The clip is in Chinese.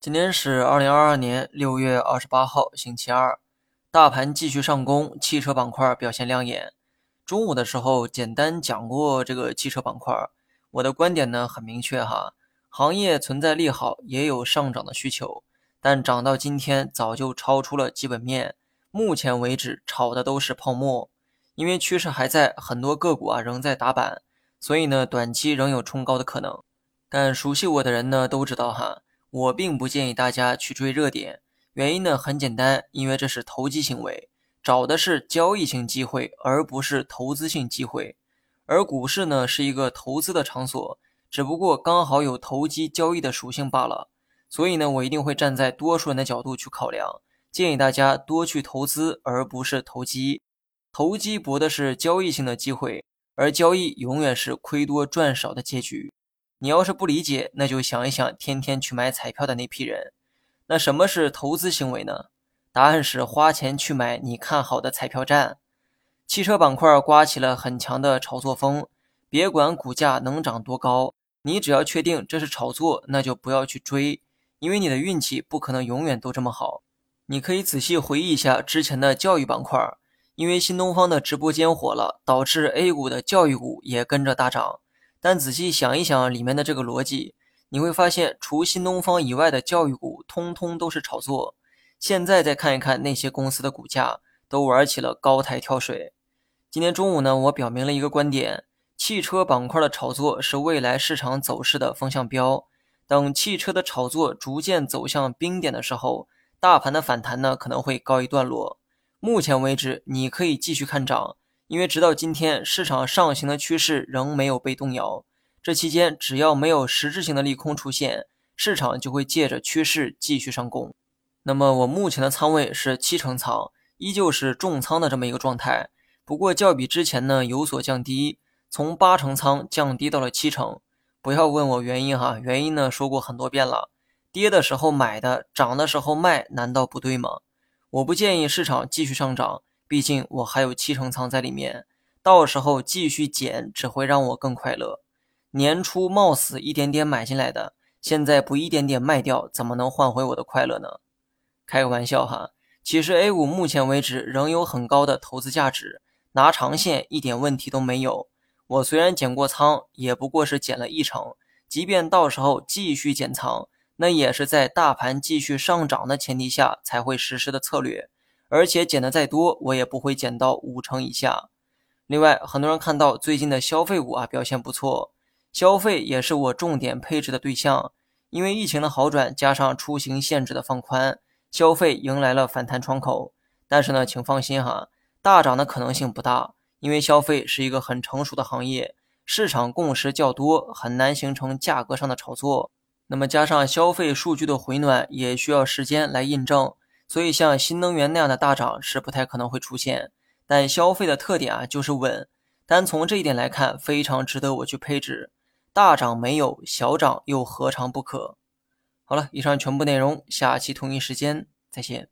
今天是二零二二年六月二十八号，星期二，大盘继续上攻，汽车板块表现亮眼。中午的时候简单讲过这个汽车板块，我的观点呢很明确哈，行业存在利好，也有上涨的需求，但涨到今天早就超出了基本面，目前为止炒的都是泡沫，因为趋势还在，很多个股啊仍在打板，所以呢短期仍有冲高的可能。但熟悉我的人呢都知道哈。我并不建议大家去追热点，原因呢很简单，因为这是投机行为，找的是交易性机会，而不是投资性机会。而股市呢是一个投资的场所，只不过刚好有投机交易的属性罢了。所以呢，我一定会站在多数人的角度去考量，建议大家多去投资，而不是投机。投机博的是交易性的机会，而交易永远是亏多赚少的结局。你要是不理解，那就想一想天天去买彩票的那批人。那什么是投资行为呢？答案是花钱去买你看好的彩票站。汽车板块刮起了很强的炒作风，别管股价能涨多高，你只要确定这是炒作，那就不要去追，因为你的运气不可能永远都这么好。你可以仔细回忆一下之前的教育板块，因为新东方的直播间火了，导致 A 股的教育股也跟着大涨。但仔细想一想里面的这个逻辑，你会发现，除新东方以外的教育股，通通都是炒作。现在再看一看那些公司的股价，都玩起了高台跳水。今天中午呢，我表明了一个观点：汽车板块的炒作是未来市场走势的风向标。等汽车的炒作逐渐走向冰点的时候，大盘的反弹呢可能会告一段落。目前为止，你可以继续看涨。因为直到今天，市场上行的趋势仍没有被动摇。这期间，只要没有实质性的利空出现，市场就会借着趋势继续上攻。那么，我目前的仓位是七成仓，依旧是重仓的这么一个状态。不过，较比之前呢有所降低，从八成仓降低到了七成。不要问我原因哈，原因呢说过很多遍了。跌的时候买的，涨的时候卖，难道不对吗？我不建议市场继续上涨。毕竟我还有七成仓在里面，到时候继续减只会让我更快乐。年初冒死一点点买进来的，现在不一点点卖掉，怎么能换回我的快乐呢？开个玩笑哈，其实 A 股目前为止仍有很高的投资价值，拿长线一点问题都没有。我虽然减过仓，也不过是减了一成，即便到时候继续减仓，那也是在大盘继续上涨的前提下才会实施的策略。而且减的再多，我也不会减到五成以下。另外，很多人看到最近的消费股啊表现不错，消费也是我重点配置的对象。因为疫情的好转，加上出行限制的放宽，消费迎来了反弹窗口。但是呢，请放心哈，大涨的可能性不大，因为消费是一个很成熟的行业，市场共识较多，很难形成价格上的炒作。那么加上消费数据的回暖，也需要时间来印证。所以，像新能源那样的大涨是不太可能会出现，但消费的特点啊就是稳，单从这一点来看，非常值得我去配置。大涨没有，小涨又何尝不可？好了，以上全部内容，下期同一时间再见。